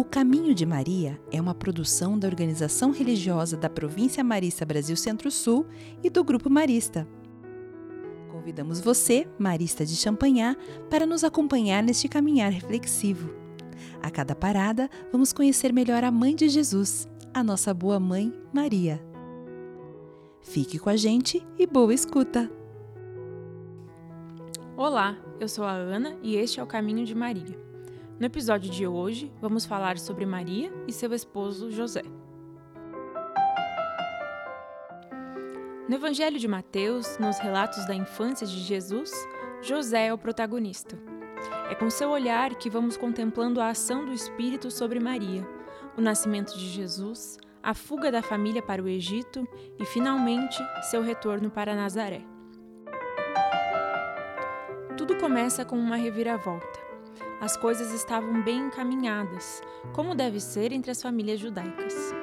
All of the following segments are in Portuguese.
O Caminho de Maria é uma produção da organização religiosa da Província Marista Brasil Centro-Sul e do Grupo Marista. Convidamos você, Marista de Champanhar, para nos acompanhar neste caminhar reflexivo. A cada parada, vamos conhecer melhor a Mãe de Jesus, a nossa boa mãe, Maria. Fique com a gente e boa escuta! Olá, eu sou a Ana e este é o Caminho de Maria. No episódio de hoje, vamos falar sobre Maria e seu esposo José. No Evangelho de Mateus, nos relatos da infância de Jesus, José é o protagonista. É com seu olhar que vamos contemplando a ação do Espírito sobre Maria, o nascimento de Jesus, a fuga da família para o Egito e, finalmente, seu retorno para Nazaré. Tudo começa com uma reviravolta as coisas estavam bem encaminhadas, como deve ser entre as famílias judaicas.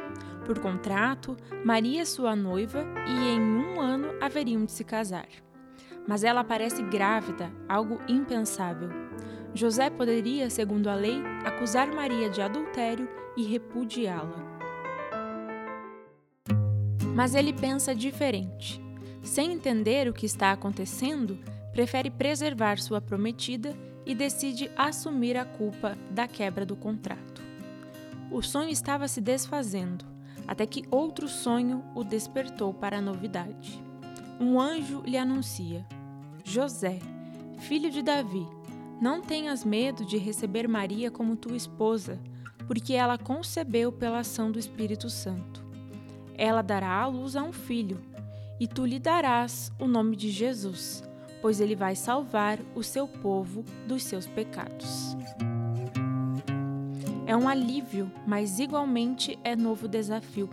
Por contrato, Maria é sua noiva e em um ano haveriam de se casar. Mas ela aparece grávida, algo impensável. José poderia, segundo a lei, acusar Maria de adultério e repudiá-la. Mas ele pensa diferente. Sem entender o que está acontecendo, prefere preservar sua prometida e decide assumir a culpa da quebra do contrato. O sonho estava se desfazendo, até que outro sonho o despertou para a novidade. Um anjo lhe anuncia: José, filho de Davi, não tenhas medo de receber Maria como tua esposa, porque ela concebeu pela ação do Espírito Santo. Ela dará à luz a um filho, e tu lhe darás o nome de Jesus pois ele vai salvar o seu povo dos seus pecados. É um alívio, mas igualmente é novo desafio.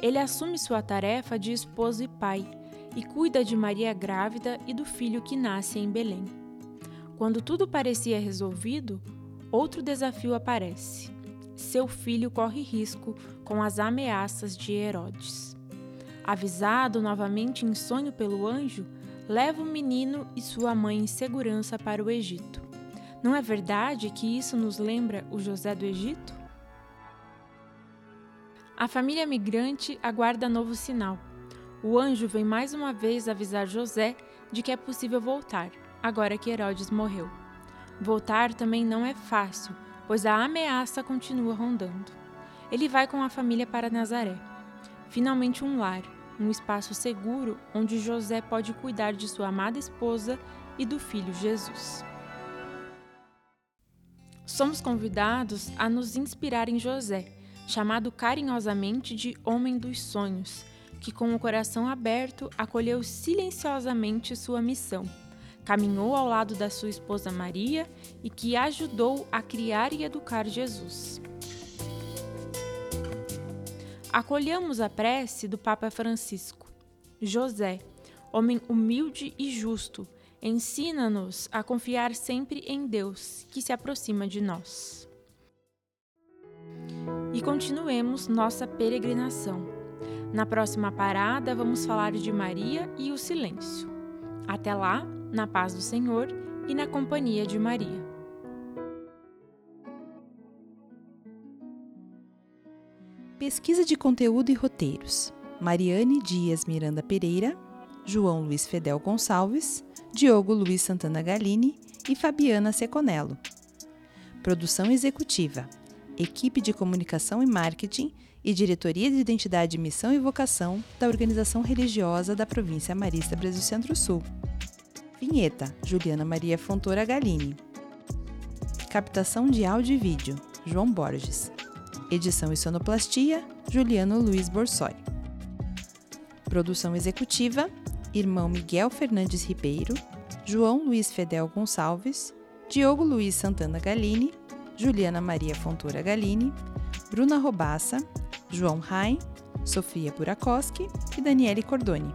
Ele assume sua tarefa de esposo e pai e cuida de Maria grávida e do filho que nasce em Belém. Quando tudo parecia resolvido, outro desafio aparece. Seu filho corre risco com as ameaças de Herodes. Avisado novamente em sonho pelo anjo, leva o menino e sua mãe em segurança para o Egito. Não é verdade que isso nos lembra o José do Egito? A família migrante aguarda novo sinal. O anjo vem mais uma vez avisar José de que é possível voltar, agora que Herodes morreu. Voltar também não é fácil, pois a ameaça continua rondando. Ele vai com a família para Nazaré. Finalmente um lar, um espaço seguro onde José pode cuidar de sua amada esposa e do filho Jesus. Somos convidados a nos inspirar em José, chamado carinhosamente de Homem dos Sonhos, que com o coração aberto acolheu silenciosamente sua missão, caminhou ao lado da sua esposa Maria e que ajudou a criar e educar Jesus acolhamos a prece do Papa Francisco. José, homem humilde e justo, ensina-nos a confiar sempre em Deus, que se aproxima de nós. E continuemos nossa peregrinação. Na próxima parada, vamos falar de Maria e o silêncio. Até lá, na paz do Senhor e na companhia de Maria. Pesquisa de conteúdo e roteiros: Mariane Dias Miranda Pereira, João Luiz Fedel Gonçalves, Diogo Luiz Santana Galini e Fabiana Seconello. Produção executiva: Equipe de Comunicação e Marketing e Diretoria de Identidade, Missão e Vocação da Organização Religiosa da Província Marista Brasil Centro-Sul. Vinheta: Juliana Maria Fontoura Galini. Captação de áudio e vídeo: João Borges. Edição e sonoplastia: Juliano Luiz Borsoi. Produção executiva: Irmão Miguel Fernandes Ribeiro, João Luiz Fedel Gonçalves, Diogo Luiz Santana Galini, Juliana Maria Fontoura Galini, Bruna Robassa, João Rain, Sofia Burakoski e Daniele Cordoni.